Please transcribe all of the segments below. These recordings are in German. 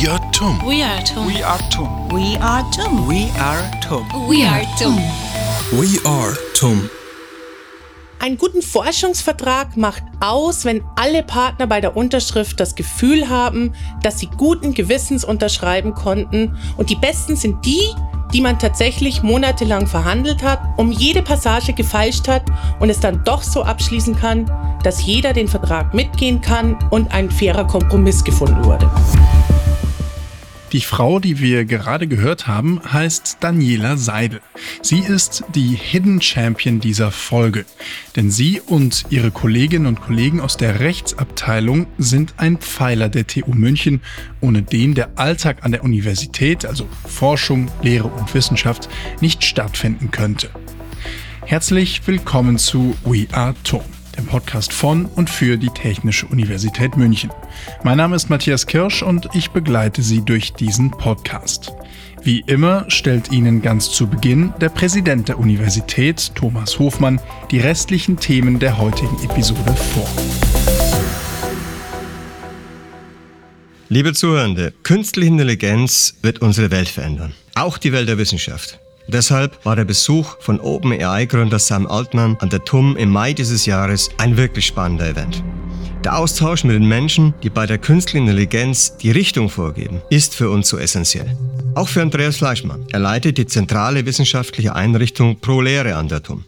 We are TUM. We are TUM. We are TUM. We are TUM. We are TUM. We are TUM. We are TUM. Einen guten Forschungsvertrag macht aus, wenn alle Partner bei der Unterschrift das Gefühl haben, dass sie guten Gewissens unterschreiben konnten. Und die besten sind die, die man tatsächlich monatelang verhandelt hat, um jede Passage gefeilscht hat und es dann doch so abschließen kann, dass jeder den Vertrag mitgehen kann und ein fairer Kompromiss gefunden wurde. Die Frau, die wir gerade gehört haben, heißt Daniela Seidel. Sie ist die Hidden Champion dieser Folge. Denn sie und ihre Kolleginnen und Kollegen aus der Rechtsabteilung sind ein Pfeiler der TU München, ohne den der Alltag an der Universität, also Forschung, Lehre und Wissenschaft, nicht stattfinden könnte. Herzlich willkommen zu We Are Tom dem Podcast von und für die Technische Universität München. Mein Name ist Matthias Kirsch und ich begleite Sie durch diesen Podcast. Wie immer stellt Ihnen ganz zu Beginn der Präsident der Universität, Thomas Hofmann, die restlichen Themen der heutigen Episode vor. Liebe Zuhörende, künstliche Intelligenz wird unsere Welt verändern. Auch die Welt der Wissenschaft. Deshalb war der Besuch von OpenAI-Gründer Sam Altman an der TUM im Mai dieses Jahres ein wirklich spannender Event. Der Austausch mit den Menschen, die bei der künstlichen Intelligenz die Richtung vorgeben, ist für uns so essentiell. Auch für Andreas Fleischmann. Er leitet die zentrale wissenschaftliche Einrichtung Pro Lehre an der TUM.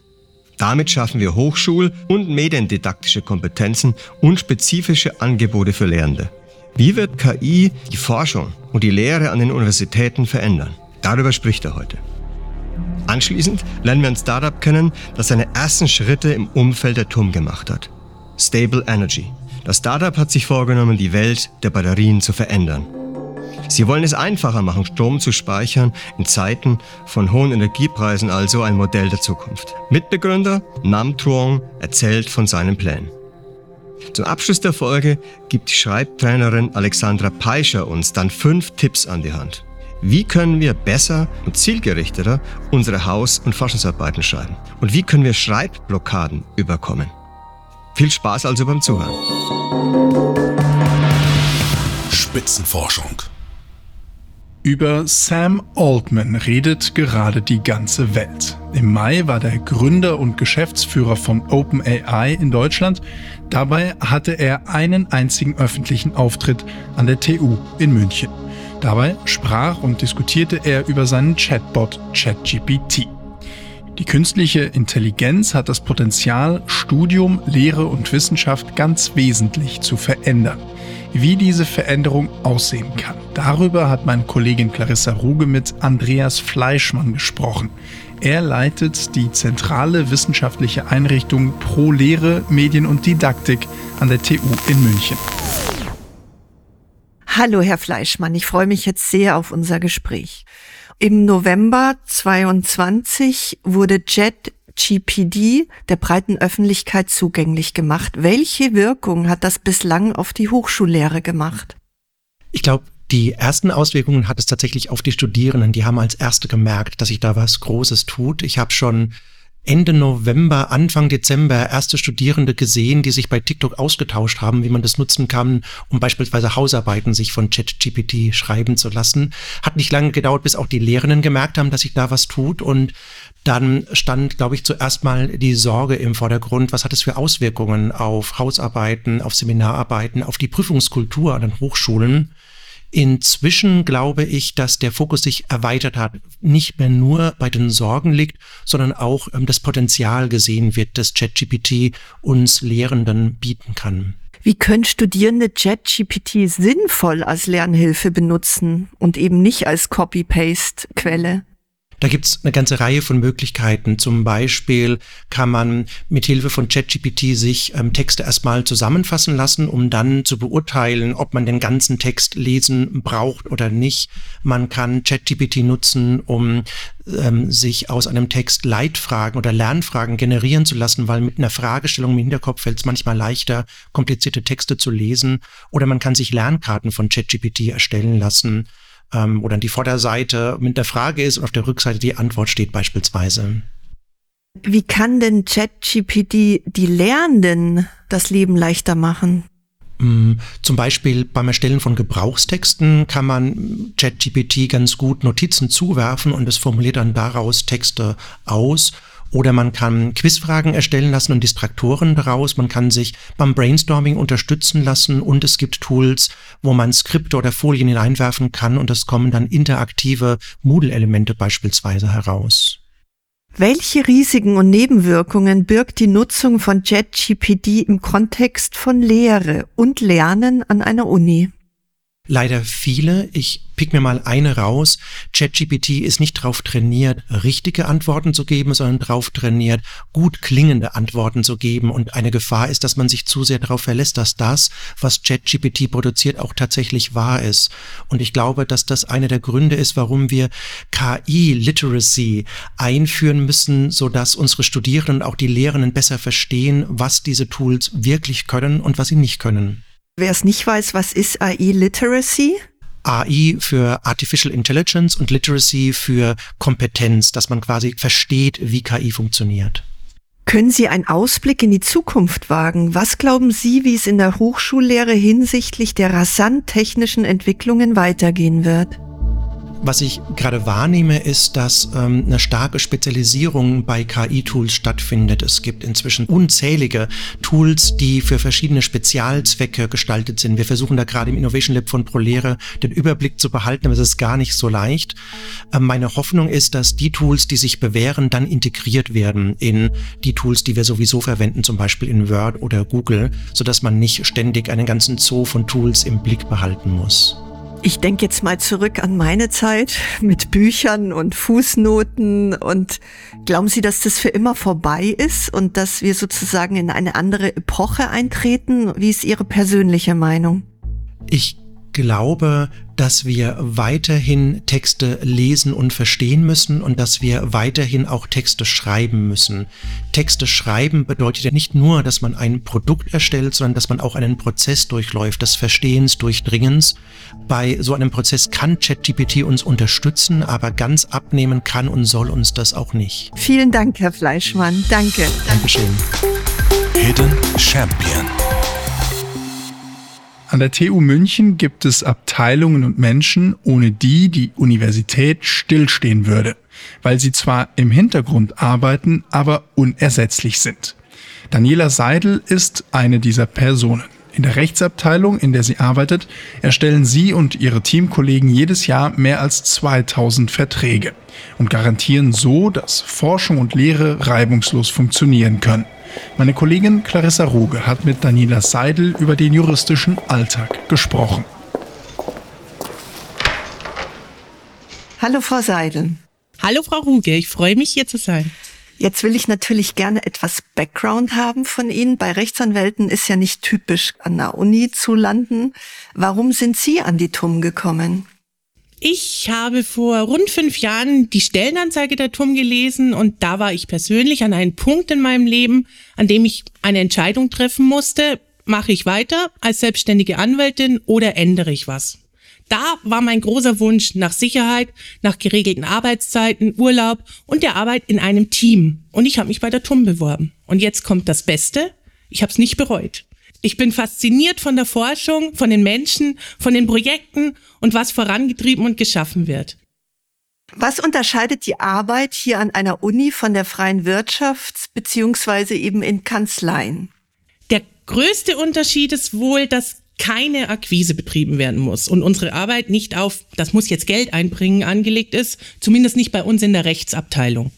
Damit schaffen wir Hochschul- und mediendidaktische Kompetenzen und spezifische Angebote für Lehrende. Wie wird KI die Forschung und die Lehre an den Universitäten verändern? Darüber spricht er heute. Anschließend lernen wir ein Startup kennen, das seine ersten Schritte im Umfeld der TUM gemacht hat. Stable Energy. Das Startup hat sich vorgenommen, die Welt der Batterien zu verändern. Sie wollen es einfacher machen, Strom zu speichern, in Zeiten von hohen Energiepreisen also ein Modell der Zukunft. Mitbegründer Nam Truong erzählt von seinen Plänen. Zum Abschluss der Folge gibt die Schreibtrainerin Alexandra Peischer uns dann fünf Tipps an die Hand. Wie können wir besser und zielgerichteter unsere Haus- und Forschungsarbeiten schreiben? Und wie können wir Schreibblockaden überkommen? Viel Spaß also beim Zuhören. Spitzenforschung. Über Sam Altman redet gerade die ganze Welt. Im Mai war der Gründer und Geschäftsführer von OpenAI in Deutschland. Dabei hatte er einen einzigen öffentlichen Auftritt an der TU in München. Dabei sprach und diskutierte er über seinen Chatbot ChatGPT. Die künstliche Intelligenz hat das Potenzial, Studium, Lehre und Wissenschaft ganz wesentlich zu verändern. Wie diese Veränderung aussehen kann, darüber hat meine Kollegin Clarissa Ruge mit Andreas Fleischmann gesprochen. Er leitet die zentrale wissenschaftliche Einrichtung Pro Lehre, Medien und Didaktik an der TU in München. Hallo, Herr Fleischmann. Ich freue mich jetzt sehr auf unser Gespräch. Im November 22 wurde JetGPD der breiten Öffentlichkeit zugänglich gemacht. Welche Wirkung hat das bislang auf die Hochschullehre gemacht? Ich glaube, die ersten Auswirkungen hat es tatsächlich auf die Studierenden. Die haben als erste gemerkt, dass sich da was Großes tut. Ich habe schon Ende November, Anfang Dezember erste Studierende gesehen, die sich bei TikTok ausgetauscht haben, wie man das nutzen kann, um beispielsweise Hausarbeiten sich von ChatGPT schreiben zu lassen. Hat nicht lange gedauert, bis auch die Lehrenden gemerkt haben, dass sich da was tut und dann stand, glaube ich, zuerst mal die Sorge im Vordergrund, was hat es für Auswirkungen auf Hausarbeiten, auf Seminararbeiten, auf die Prüfungskultur an den Hochschulen. Inzwischen glaube ich, dass der Fokus sich erweitert hat, nicht mehr nur bei den Sorgen liegt, sondern auch ähm, das Potenzial gesehen wird, das ChatGPT uns Lehrenden bieten kann. Wie können Studierende ChatGPT sinnvoll als Lernhilfe benutzen und eben nicht als Copy-Paste-Quelle? Da gibt's eine ganze Reihe von Möglichkeiten. Zum Beispiel kann man mit Hilfe von ChatGPT sich ähm, Texte erstmal zusammenfassen lassen, um dann zu beurteilen, ob man den ganzen Text lesen braucht oder nicht. Man kann ChatGPT nutzen, um ähm, sich aus einem Text Leitfragen oder Lernfragen generieren zu lassen, weil mit einer Fragestellung im Hinterkopf fällt es manchmal leichter, komplizierte Texte zu lesen. Oder man kann sich Lernkarten von ChatGPT erstellen lassen ähm, dann die Vorderseite mit der Frage ist und auf der Rückseite die Antwort steht beispielsweise. Wie kann denn ChatGPT die Lernenden das Leben leichter machen? Mm, zum Beispiel beim Erstellen von Gebrauchstexten kann man ChatGPT ganz gut Notizen zuwerfen und es formuliert dann daraus Texte aus. Oder man kann Quizfragen erstellen lassen und Distraktoren daraus. Man kann sich beim Brainstorming unterstützen lassen und es gibt Tools, wo man Skripte oder Folien hineinwerfen kann und es kommen dann interaktive Moodle-Elemente beispielsweise heraus. Welche Risiken und Nebenwirkungen birgt die Nutzung von JetGPD im Kontext von Lehre und Lernen an einer Uni? Leider viele. Ich pick mir mal eine raus. ChatGPT ist nicht darauf trainiert, richtige Antworten zu geben, sondern darauf trainiert, gut klingende Antworten zu geben. Und eine Gefahr ist, dass man sich zu sehr darauf verlässt, dass das, was ChatGPT produziert, auch tatsächlich wahr ist. Und ich glaube, dass das einer der Gründe ist, warum wir KI-Literacy einführen müssen, sodass unsere Studierenden und auch die Lehrenden besser verstehen, was diese Tools wirklich können und was sie nicht können. Wer es nicht weiß, was ist AI Literacy? AI für Artificial Intelligence und Literacy für Kompetenz, dass man quasi versteht, wie KI funktioniert. Können Sie einen Ausblick in die Zukunft wagen? Was glauben Sie, wie es in der Hochschullehre hinsichtlich der rasant technischen Entwicklungen weitergehen wird? Was ich gerade wahrnehme, ist, dass ähm, eine starke Spezialisierung bei KI-Tools stattfindet. Es gibt inzwischen unzählige Tools, die für verschiedene Spezialzwecke gestaltet sind. Wir versuchen da gerade im Innovation Lab von ProLehre den Überblick zu behalten, aber es ist gar nicht so leicht. Ähm, meine Hoffnung ist, dass die Tools, die sich bewähren, dann integriert werden in die Tools, die wir sowieso verwenden, zum Beispiel in Word oder Google, sodass man nicht ständig einen ganzen Zoo von Tools im Blick behalten muss. Ich denke jetzt mal zurück an meine Zeit mit Büchern und Fußnoten und glauben Sie, dass das für immer vorbei ist und dass wir sozusagen in eine andere Epoche eintreten? Wie ist Ihre persönliche Meinung? Ich glaube, dass wir weiterhin Texte lesen und verstehen müssen und dass wir weiterhin auch Texte schreiben müssen. Texte schreiben bedeutet ja nicht nur, dass man ein Produkt erstellt, sondern dass man auch einen Prozess durchläuft, des Verstehens, Durchdringens. Bei so einem Prozess kann ChatGPT uns unterstützen, aber ganz abnehmen kann und soll uns das auch nicht. Vielen Dank, Herr Fleischmann. Danke. Dankeschön. Hidden Champion. An der TU München gibt es Abteilungen und Menschen, ohne die die Universität stillstehen würde, weil sie zwar im Hintergrund arbeiten, aber unersetzlich sind. Daniela Seidel ist eine dieser Personen. In der Rechtsabteilung, in der sie arbeitet, erstellen sie und ihre Teamkollegen jedes Jahr mehr als 2000 Verträge und garantieren so, dass Forschung und Lehre reibungslos funktionieren können. Meine Kollegin Clarissa Ruge hat mit Daniela Seidel über den juristischen Alltag gesprochen. Hallo, Frau Seidel. Hallo, Frau Ruge. Ich freue mich, hier zu sein. Jetzt will ich natürlich gerne etwas Background haben von Ihnen. Bei Rechtsanwälten ist ja nicht typisch, an der Uni zu landen. Warum sind Sie an die TUM gekommen? Ich habe vor rund fünf Jahren die Stellenanzeige der TUM gelesen und da war ich persönlich an einem Punkt in meinem Leben, an dem ich eine Entscheidung treffen musste, mache ich weiter als selbstständige Anwältin oder ändere ich was? Da war mein großer Wunsch nach Sicherheit, nach geregelten Arbeitszeiten, Urlaub und der Arbeit in einem Team. Und ich habe mich bei der TUM beworben. Und jetzt kommt das Beste. Ich habe es nicht bereut. Ich bin fasziniert von der Forschung, von den Menschen, von den Projekten und was vorangetrieben und geschaffen wird. Was unterscheidet die Arbeit hier an einer Uni von der freien Wirtschaft beziehungsweise eben in Kanzleien? Der größte Unterschied ist wohl, dass keine Akquise betrieben werden muss und unsere Arbeit nicht auf, das muss jetzt Geld einbringen, angelegt ist, zumindest nicht bei uns in der Rechtsabteilung.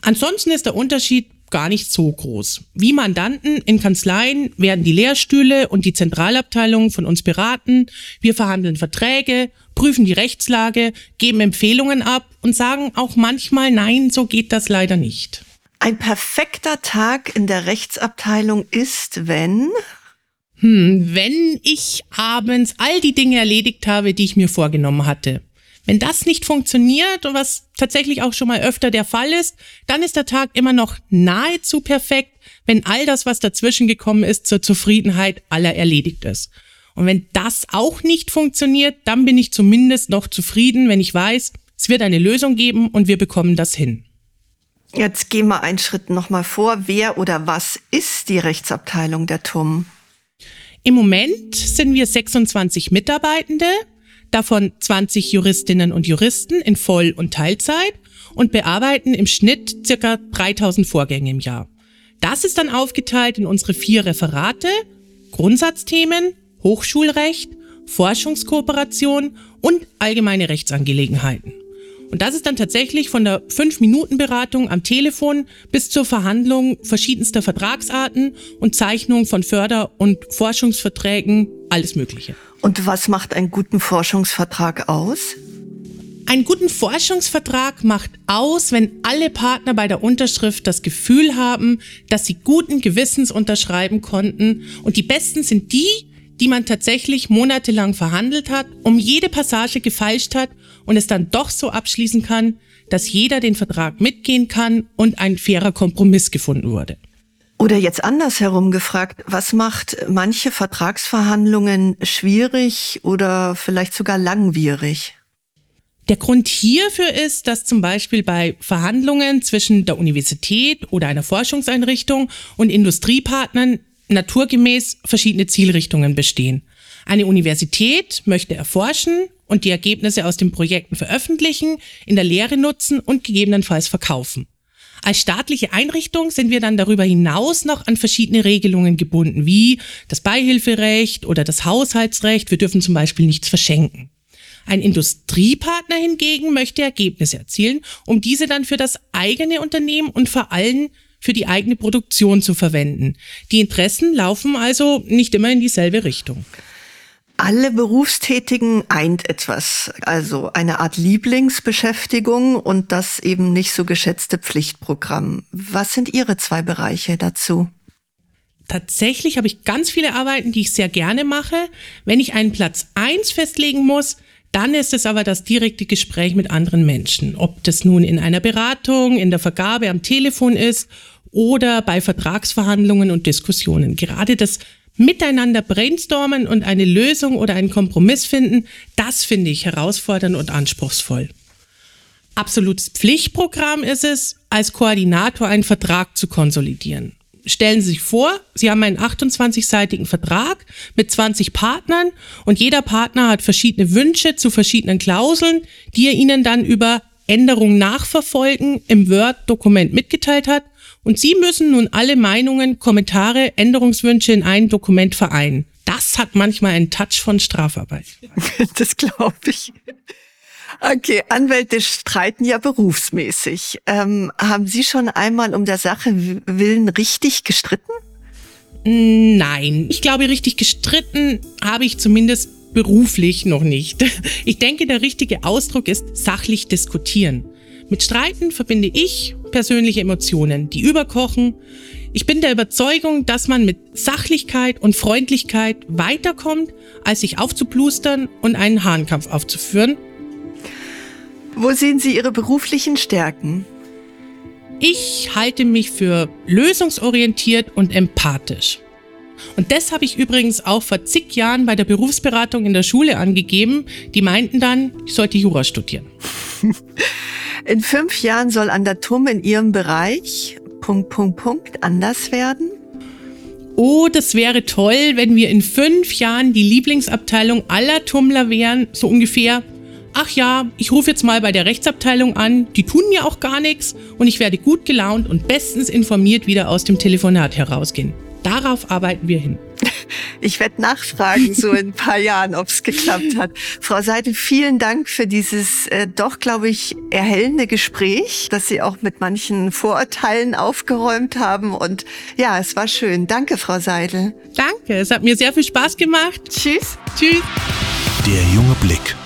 Ansonsten ist der Unterschied gar nicht so groß. Wie Mandanten in Kanzleien werden die Lehrstühle und die Zentralabteilungen von uns beraten. Wir verhandeln Verträge, prüfen die Rechtslage, geben Empfehlungen ab und sagen auch manchmal, nein, so geht das leider nicht. Ein perfekter Tag in der Rechtsabteilung ist, wenn hm, wenn ich abends all die Dinge erledigt habe, die ich mir vorgenommen hatte. Wenn das nicht funktioniert und was tatsächlich auch schon mal öfter der Fall ist, dann ist der Tag immer noch nahezu perfekt, wenn all das, was dazwischen gekommen ist, zur Zufriedenheit aller erledigt ist. Und wenn das auch nicht funktioniert, dann bin ich zumindest noch zufrieden, wenn ich weiß, es wird eine Lösung geben und wir bekommen das hin. Jetzt gehen wir einen Schritt nochmal vor. Wer oder was ist die Rechtsabteilung der TUM? Im Moment sind wir 26 Mitarbeitende, davon 20 Juristinnen und Juristen in Voll- und Teilzeit und bearbeiten im Schnitt circa 3000 Vorgänge im Jahr. Das ist dann aufgeteilt in unsere vier Referate, Grundsatzthemen, Hochschulrecht, Forschungskooperation und allgemeine Rechtsangelegenheiten. Und das ist dann tatsächlich von der 5-Minuten-Beratung am Telefon bis zur Verhandlung verschiedenster Vertragsarten und Zeichnung von Förder- und Forschungsverträgen, alles Mögliche. Und was macht einen guten Forschungsvertrag aus? Einen guten Forschungsvertrag macht aus, wenn alle Partner bei der Unterschrift das Gefühl haben, dass sie guten Gewissens unterschreiben konnten. Und die besten sind die, die man tatsächlich monatelang verhandelt hat, um jede Passage gefeilscht hat und es dann doch so abschließen kann, dass jeder den Vertrag mitgehen kann und ein fairer Kompromiss gefunden wurde. Oder jetzt andersherum gefragt, was macht manche Vertragsverhandlungen schwierig oder vielleicht sogar langwierig? Der Grund hierfür ist, dass zum Beispiel bei Verhandlungen zwischen der Universität oder einer Forschungseinrichtung und Industriepartnern naturgemäß verschiedene Zielrichtungen bestehen. Eine Universität möchte erforschen und die Ergebnisse aus den Projekten veröffentlichen, in der Lehre nutzen und gegebenenfalls verkaufen. Als staatliche Einrichtung sind wir dann darüber hinaus noch an verschiedene Regelungen gebunden, wie das Beihilferecht oder das Haushaltsrecht. Wir dürfen zum Beispiel nichts verschenken. Ein Industriepartner hingegen möchte Ergebnisse erzielen, um diese dann für das eigene Unternehmen und vor allem für die eigene Produktion zu verwenden. Die Interessen laufen also nicht immer in dieselbe Richtung. Alle Berufstätigen eint etwas, also eine Art Lieblingsbeschäftigung und das eben nicht so geschätzte Pflichtprogramm. Was sind Ihre zwei Bereiche dazu? Tatsächlich habe ich ganz viele Arbeiten, die ich sehr gerne mache. Wenn ich einen Platz eins festlegen muss, dann ist es aber das direkte Gespräch mit anderen Menschen. Ob das nun in einer Beratung, in der Vergabe am Telefon ist oder bei Vertragsverhandlungen und Diskussionen. Gerade das Miteinander brainstormen und eine Lösung oder einen Kompromiss finden, das finde ich herausfordernd und anspruchsvoll. Absolutes Pflichtprogramm ist es, als Koordinator einen Vertrag zu konsolidieren stellen Sie sich vor, Sie haben einen 28-seitigen Vertrag mit 20 Partnern und jeder Partner hat verschiedene Wünsche zu verschiedenen Klauseln, die er Ihnen dann über Änderungen nachverfolgen im Word-Dokument mitgeteilt hat. Und Sie müssen nun alle Meinungen, Kommentare, Änderungswünsche in ein Dokument vereinen. Das hat manchmal einen Touch von Strafarbeit. Das glaube ich. Okay, Anwälte streiten ja berufsmäßig. Ähm, haben Sie schon einmal um der Sache willen richtig gestritten? Nein, ich glaube, richtig gestritten habe ich zumindest beruflich noch nicht. Ich denke, der richtige Ausdruck ist sachlich diskutieren. Mit Streiten verbinde ich persönliche Emotionen, die überkochen. Ich bin der Überzeugung, dass man mit Sachlichkeit und Freundlichkeit weiterkommt, als sich aufzuplustern und einen Hahnkampf aufzuführen wo sehen Sie Ihre beruflichen Stärken? Ich halte mich für lösungsorientiert und empathisch. Und das habe ich übrigens auch vor zig Jahren bei der Berufsberatung in der Schule angegeben. Die meinten dann, ich sollte Jura studieren. In fünf Jahren soll an der TUM in Ihrem Bereich Punkt, Punkt, Punkt anders werden? Oh, das wäre toll, wenn wir in fünf Jahren die Lieblingsabteilung aller Tummler wären, so ungefähr ach ja, ich rufe jetzt mal bei der Rechtsabteilung an, die tun mir auch gar nichts und ich werde gut gelaunt und bestens informiert wieder aus dem Telefonat herausgehen. Darauf arbeiten wir hin. Ich werde nachfragen, so in ein paar Jahren, ob es geklappt hat. Frau Seidel, vielen Dank für dieses äh, doch, glaube ich, erhellende Gespräch, dass Sie auch mit manchen Vorurteilen aufgeräumt haben. Und ja, es war schön. Danke, Frau Seidel. Danke, es hat mir sehr viel Spaß gemacht. Tschüss. Tschüss. Der junge Blick.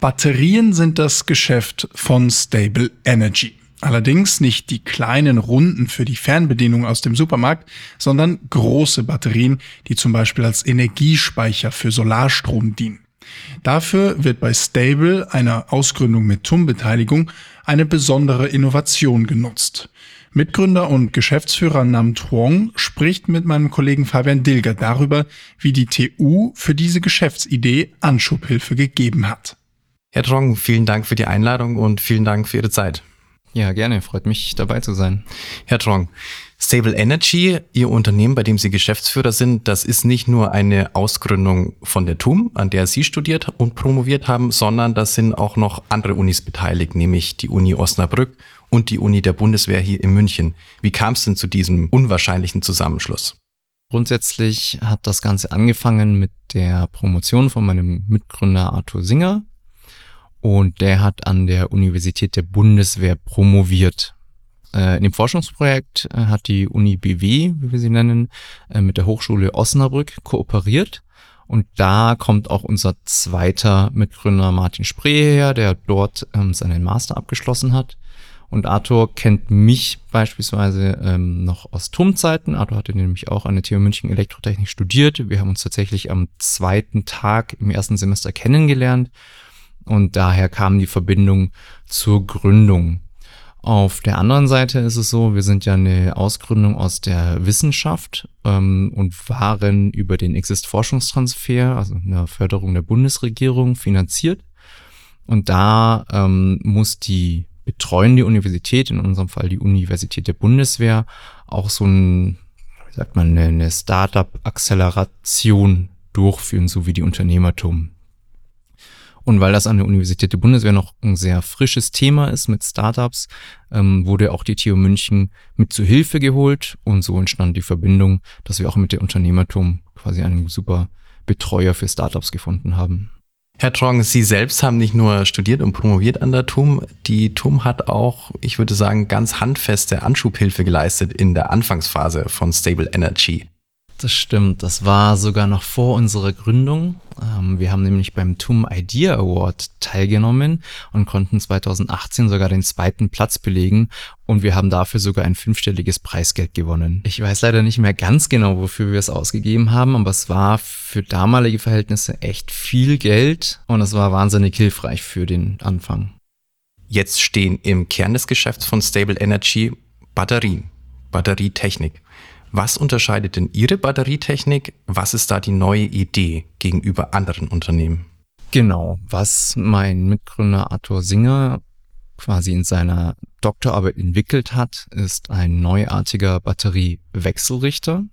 Batterien sind das Geschäft von Stable Energy. Allerdings nicht die kleinen Runden für die Fernbedienung aus dem Supermarkt, sondern große Batterien, die zum Beispiel als Energiespeicher für Solarstrom dienen. Dafür wird bei Stable, einer Ausgründung mit TUM-Beteiligung, eine besondere Innovation genutzt. Mitgründer und Geschäftsführer Nam Truong spricht mit meinem Kollegen Fabian Dilger darüber, wie die TU für diese Geschäftsidee Anschubhilfe gegeben hat. Herr Trong, vielen Dank für die Einladung und vielen Dank für Ihre Zeit. Ja, gerne. Freut mich, dabei zu sein. Herr Trong, Stable Energy, Ihr Unternehmen, bei dem Sie Geschäftsführer sind, das ist nicht nur eine Ausgründung von der TUM, an der Sie studiert und promoviert haben, sondern da sind auch noch andere Unis beteiligt, nämlich die Uni Osnabrück und die Uni der Bundeswehr hier in München. Wie kam es denn zu diesem unwahrscheinlichen Zusammenschluss? Grundsätzlich hat das Ganze angefangen mit der Promotion von meinem Mitgründer Arthur Singer. Und der hat an der Universität der Bundeswehr promoviert. Äh, in dem Forschungsprojekt äh, hat die Uni BW, wie wir sie nennen, äh, mit der Hochschule Osnabrück kooperiert. Und da kommt auch unser zweiter Mitgründer Martin Spree her, der dort ähm, seinen Master abgeschlossen hat. Und Arthur kennt mich beispielsweise ähm, noch aus TUM-Zeiten. Arthur hatte nämlich auch an der TU München Elektrotechnik studiert. Wir haben uns tatsächlich am zweiten Tag im ersten Semester kennengelernt. Und daher kam die Verbindung zur Gründung. Auf der anderen Seite ist es so, wir sind ja eine Ausgründung aus der Wissenschaft ähm, und waren über den Exist-Forschungstransfer, also eine Förderung der Bundesregierung, finanziert. Und da ähm, muss die betreuende Universität, in unserem Fall die Universität der Bundeswehr, auch so ein, wie sagt man, eine Startup-Acceleration durchführen, so wie die Unternehmertum. Und weil das an der Universität der Bundeswehr noch ein sehr frisches Thema ist mit Startups, ähm, wurde auch die TU München mit zu Hilfe geholt und so entstand die Verbindung, dass wir auch mit der Unternehmertum quasi einen super Betreuer für Startups gefunden haben. Herr Trong, Sie selbst haben nicht nur studiert und promoviert an der TUM, die TUM hat auch, ich würde sagen, ganz handfeste Anschubhilfe geleistet in der Anfangsphase von Stable Energy. Das stimmt, das war sogar noch vor unserer Gründung. Ähm, wir haben nämlich beim TUM Idea Award teilgenommen und konnten 2018 sogar den zweiten Platz belegen und wir haben dafür sogar ein fünfstelliges Preisgeld gewonnen. Ich weiß leider nicht mehr ganz genau, wofür wir es ausgegeben haben, aber es war für damalige Verhältnisse echt viel Geld und es war wahnsinnig hilfreich für den Anfang. Jetzt stehen im Kern des Geschäfts von Stable Energy Batterien, Batterietechnik. Was unterscheidet denn Ihre Batterietechnik? Was ist da die neue Idee gegenüber anderen Unternehmen? Genau, was mein Mitgründer Arthur Singer quasi in seiner Doktorarbeit entwickelt hat, ist ein neuartiger Batteriewechselrichter.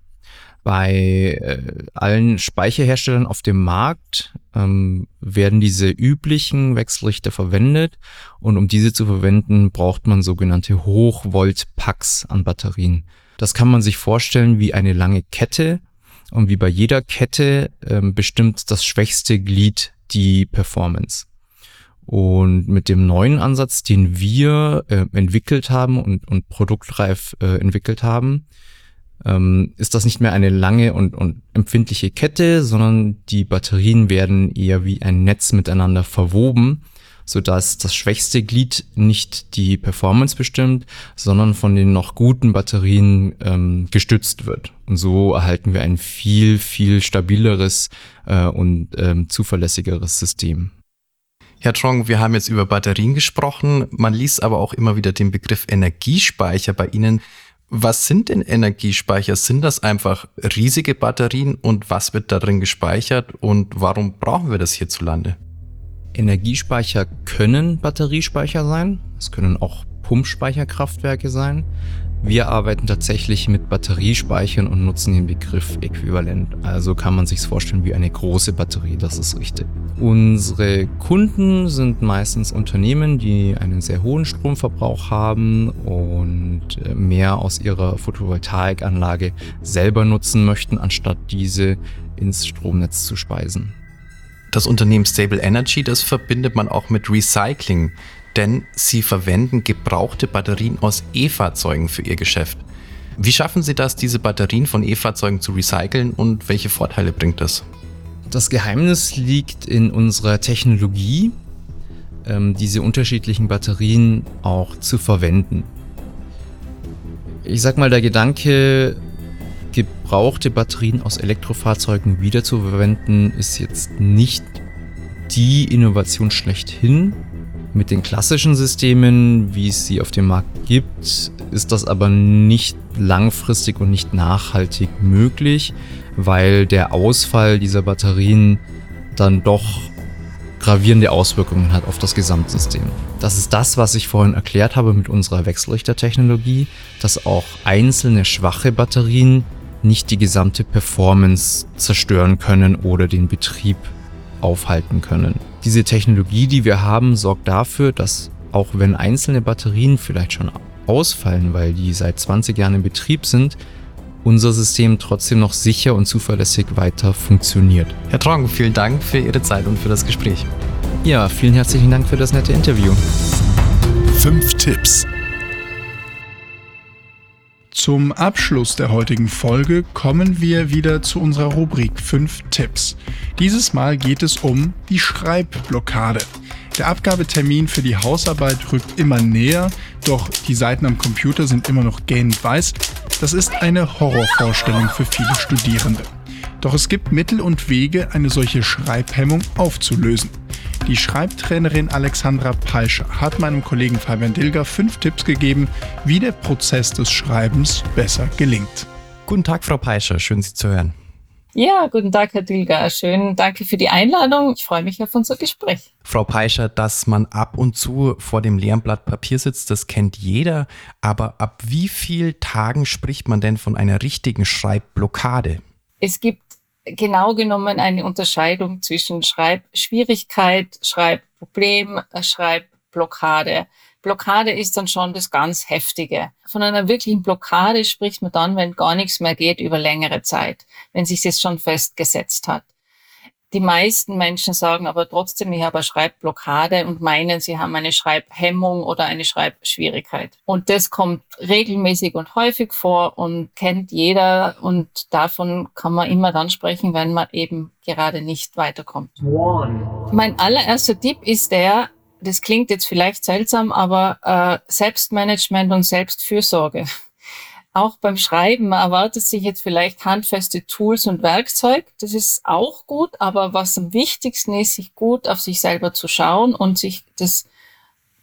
Bei äh, allen Speicherherstellern auf dem Markt ähm, werden diese üblichen Wechselrichter verwendet und um diese zu verwenden, braucht man sogenannte Hochvolt-Packs an Batterien. Das kann man sich vorstellen wie eine lange Kette und wie bei jeder Kette ähm, bestimmt das schwächste Glied die Performance. Und mit dem neuen Ansatz, den wir äh, entwickelt haben und, und produktreif äh, entwickelt haben, ähm, ist das nicht mehr eine lange und, und empfindliche Kette, sondern die Batterien werden eher wie ein Netz miteinander verwoben sodass das schwächste Glied nicht die Performance bestimmt, sondern von den noch guten Batterien ähm, gestützt wird. Und so erhalten wir ein viel, viel stabileres äh, und ähm, zuverlässigeres System. Herr Trong, wir haben jetzt über Batterien gesprochen. Man liest aber auch immer wieder den Begriff Energiespeicher bei Ihnen. Was sind denn Energiespeicher? Sind das einfach riesige Batterien und was wird darin gespeichert und warum brauchen wir das hierzulande? Energiespeicher können Batteriespeicher sein. Es können auch Pumpspeicherkraftwerke sein. Wir arbeiten tatsächlich mit Batteriespeichern und nutzen den Begriff äquivalent. Also kann man sich vorstellen wie eine große Batterie, das ist richtig. Unsere Kunden sind meistens Unternehmen, die einen sehr hohen Stromverbrauch haben und äh, mehr aus ihrer Photovoltaikanlage selber nutzen möchten, anstatt diese ins Stromnetz zu speisen das Unternehmen Stable Energy, das verbindet man auch mit Recycling, denn sie verwenden gebrauchte Batterien aus E-Fahrzeugen für ihr Geschäft. Wie schaffen Sie das, diese Batterien von E-Fahrzeugen zu recyceln und welche Vorteile bringt das? Das Geheimnis liegt in unserer Technologie, ähm, diese unterschiedlichen Batterien auch zu verwenden. Ich sag mal, der Gedanke, gebrauchte Batterien aus Elektrofahrzeugen wiederzuverwenden, ist jetzt nicht die Innovation schlechthin. Mit den klassischen Systemen, wie es sie auf dem Markt gibt, ist das aber nicht langfristig und nicht nachhaltig möglich, weil der Ausfall dieser Batterien dann doch gravierende Auswirkungen hat auf das Gesamtsystem. Das ist das, was ich vorhin erklärt habe mit unserer Wechselrichtertechnologie, dass auch einzelne schwache Batterien nicht die gesamte Performance zerstören können oder den Betrieb aufhalten können. Diese Technologie, die wir haben, sorgt dafür, dass auch wenn einzelne Batterien vielleicht schon ausfallen, weil die seit 20 Jahren in Betrieb sind, unser System trotzdem noch sicher und zuverlässig weiter funktioniert. Herr Trong, vielen Dank für Ihre Zeit und für das Gespräch. Ja, vielen herzlichen Dank für das nette Interview. Fünf Tipps. Zum Abschluss der heutigen Folge kommen wir wieder zu unserer Rubrik 5 Tipps. Dieses Mal geht es um die Schreibblockade. Der Abgabetermin für die Hausarbeit rückt immer näher, doch die Seiten am Computer sind immer noch gähnend weiß. Das ist eine Horrorvorstellung für viele Studierende. Doch es gibt Mittel und Wege, eine solche Schreibhemmung aufzulösen. Die Schreibtrainerin Alexandra Peischer hat meinem Kollegen Fabian Dilger fünf Tipps gegeben, wie der Prozess des Schreibens besser gelingt. Guten Tag, Frau Peischer, schön Sie zu hören. Ja, guten Tag, Herr Dilger. Schön, danke für die Einladung. Ich freue mich auf unser Gespräch. Frau Peischer, dass man ab und zu vor dem leeren Blatt Papier sitzt, das kennt jeder. Aber ab wie vielen Tagen spricht man denn von einer richtigen Schreibblockade? Es gibt genau genommen eine Unterscheidung zwischen Schreibschwierigkeit, Schreibproblem, Schreibblockade. Blockade ist dann schon das ganz Heftige. Von einer wirklichen Blockade spricht man dann, wenn gar nichts mehr geht über längere Zeit, wenn sich das schon festgesetzt hat. Die meisten Menschen sagen aber trotzdem, ich habe eine Schreibblockade und meinen, sie haben eine Schreibhemmung oder eine Schreibschwierigkeit. Und das kommt regelmäßig und häufig vor und kennt jeder und davon kann man immer dann sprechen, wenn man eben gerade nicht weiterkommt. One. Mein allererster Tipp ist der, das klingt jetzt vielleicht seltsam, aber äh, Selbstmanagement und Selbstfürsorge. Auch beim Schreiben erwartet sich jetzt vielleicht handfeste Tools und Werkzeug. Das ist auch gut, aber was am wichtigsten ist, sich gut auf sich selber zu schauen und sich das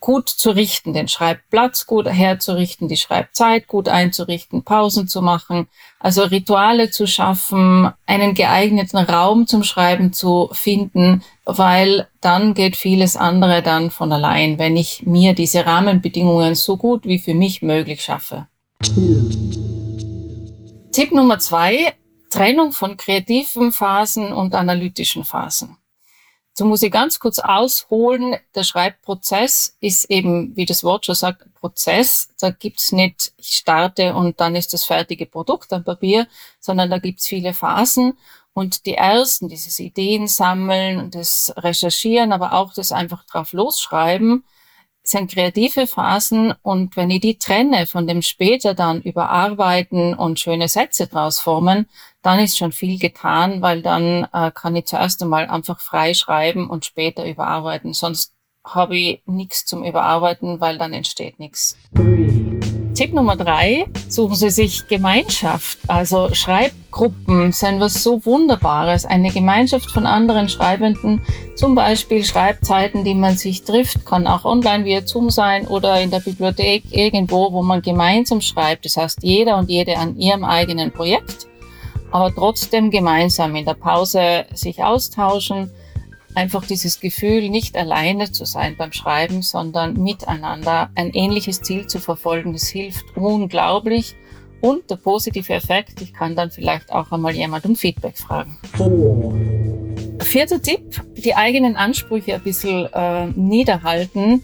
gut zu richten, den Schreibplatz gut herzurichten, die Schreibzeit gut einzurichten, Pausen zu machen, also Rituale zu schaffen, einen geeigneten Raum zum Schreiben zu finden, weil dann geht vieles andere dann von allein, wenn ich mir diese Rahmenbedingungen so gut wie für mich möglich schaffe. Tipp Nummer zwei, Trennung von kreativen Phasen und analytischen Phasen. So muss ich ganz kurz ausholen. Der Schreibprozess ist eben, wie das Wort schon sagt, Prozess. Da gibt's nicht, ich starte und dann ist das fertige Produkt am Papier, sondern da gibt's viele Phasen. Und die ersten, dieses Ideen sammeln und das Recherchieren, aber auch das einfach drauf losschreiben, sind kreative Phasen und wenn ich die trenne von dem später dann überarbeiten und schöne Sätze draus formen, dann ist schon viel getan, weil dann äh, kann ich zuerst einmal einfach frei schreiben und später überarbeiten. Sonst habe ich nichts zum Überarbeiten, weil dann entsteht nichts. Tipp Nummer drei, suchen Sie sich Gemeinschaft. Also Schreibgruppen sind was so Wunderbares. Eine Gemeinschaft von anderen Schreibenden, zum Beispiel Schreibzeiten, die man sich trifft, kann auch online via Zoom sein oder in der Bibliothek irgendwo, wo man gemeinsam schreibt. Das heißt, jeder und jede an ihrem eigenen Projekt, aber trotzdem gemeinsam in der Pause sich austauschen einfach dieses Gefühl, nicht alleine zu sein beim Schreiben, sondern miteinander ein ähnliches Ziel zu verfolgen, das hilft unglaublich. Und der positive Effekt, ich kann dann vielleicht auch einmal jemand um Feedback fragen. Vierter Tipp, die eigenen Ansprüche ein bisschen äh, niederhalten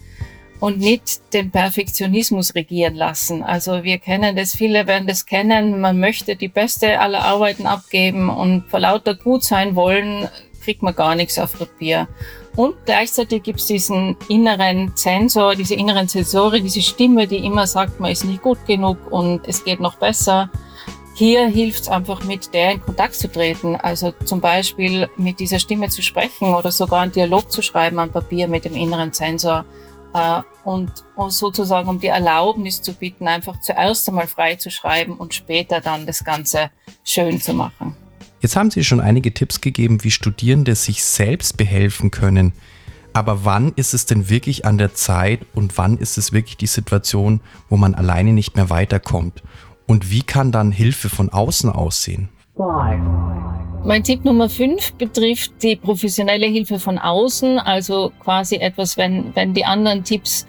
und nicht den Perfektionismus regieren lassen. Also wir kennen das, viele werden das kennen, man möchte die beste aller Arbeiten abgeben und vor lauter gut sein wollen, kriegt man gar nichts auf Papier. Und gleichzeitig gibt es diesen inneren Sensor, diese inneren Sensoren, diese Stimme, die immer sagt, man ist nicht gut genug und es geht noch besser. Hier hilft es einfach, mit der in Kontakt zu treten. Also zum Beispiel mit dieser Stimme zu sprechen oder sogar einen Dialog zu schreiben am Papier mit dem inneren Sensor. Äh, und sozusagen um die Erlaubnis zu bitten, einfach zuerst einmal frei zu schreiben und später dann das Ganze schön zu machen. Jetzt haben Sie schon einige Tipps gegeben, wie Studierende sich selbst behelfen können. Aber wann ist es denn wirklich an der Zeit und wann ist es wirklich die Situation, wo man alleine nicht mehr weiterkommt? Und wie kann dann Hilfe von außen aussehen? Mein Tipp Nummer 5 betrifft die professionelle Hilfe von außen, also quasi etwas, wenn, wenn die anderen Tipps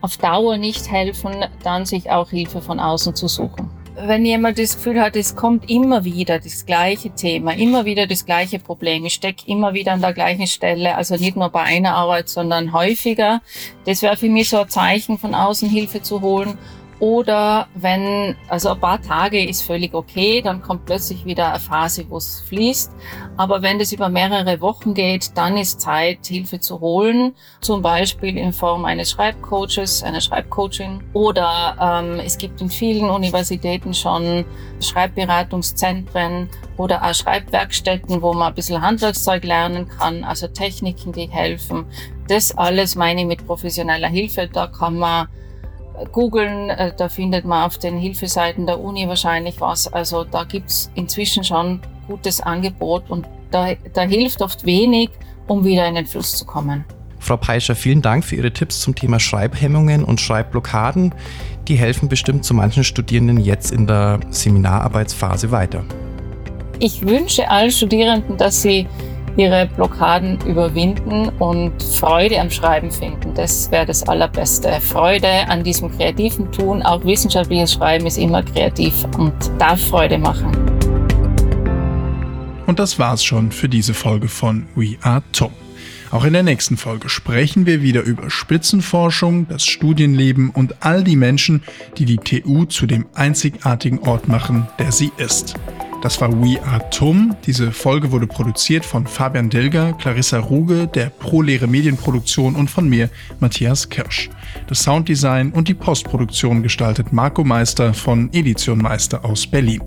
auf Dauer nicht helfen, dann sich auch Hilfe von außen zu suchen. Wenn jemand das Gefühl hat, es kommt immer wieder das gleiche Thema, immer wieder das gleiche Problem, ich stecke immer wieder an der gleichen Stelle, also nicht nur bei einer Arbeit, sondern häufiger, das wäre für mich so ein Zeichen, von außen Hilfe zu holen oder wenn, also ein paar Tage ist völlig okay, dann kommt plötzlich wieder eine Phase, wo es fließt. Aber wenn das über mehrere Wochen geht, dann ist Zeit, Hilfe zu holen. Zum Beispiel in Form eines Schreibcoaches, einer Schreibcoaching. Oder ähm, es gibt in vielen Universitäten schon Schreibberatungszentren oder auch Schreibwerkstätten, wo man ein bisschen Handwerkszeug lernen kann, also Techniken, die helfen. Das alles meine ich mit professioneller Hilfe. Da kann man googeln, äh, da findet man auf den Hilfeseiten der Uni wahrscheinlich was. Also da gibt's inzwischen schon gutes Angebot und da, da hilft oft wenig, um wieder in den Fluss zu kommen. Frau Peischer, vielen Dank für Ihre Tipps zum Thema Schreibhemmungen und Schreibblockaden. Die helfen bestimmt zu manchen Studierenden jetzt in der Seminararbeitsphase weiter. Ich wünsche allen Studierenden, dass sie ihre Blockaden überwinden und Freude am Schreiben finden. Das wäre das Allerbeste. Freude an diesem kreativen Tun. Auch wissenschaftliches Schreiben ist immer kreativ und darf Freude machen. Und das war's schon für diese Folge von We Are Tom. Auch in der nächsten Folge sprechen wir wieder über Spitzenforschung, das Studienleben und all die Menschen, die die TU zu dem einzigartigen Ort machen, der sie ist. Das war We Are TUM. Diese Folge wurde produziert von Fabian Dilger, Clarissa Ruge, der ProLehre Medienproduktion und von mir, Matthias Kirsch. Das Sounddesign und die Postproduktion gestaltet Marco Meister von Edition Meister aus Berlin.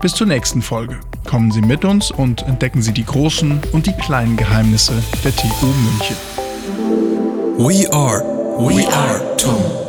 Bis zur nächsten Folge. Kommen Sie mit uns und entdecken Sie die großen und die kleinen Geheimnisse der TU München. We are, we are TUM.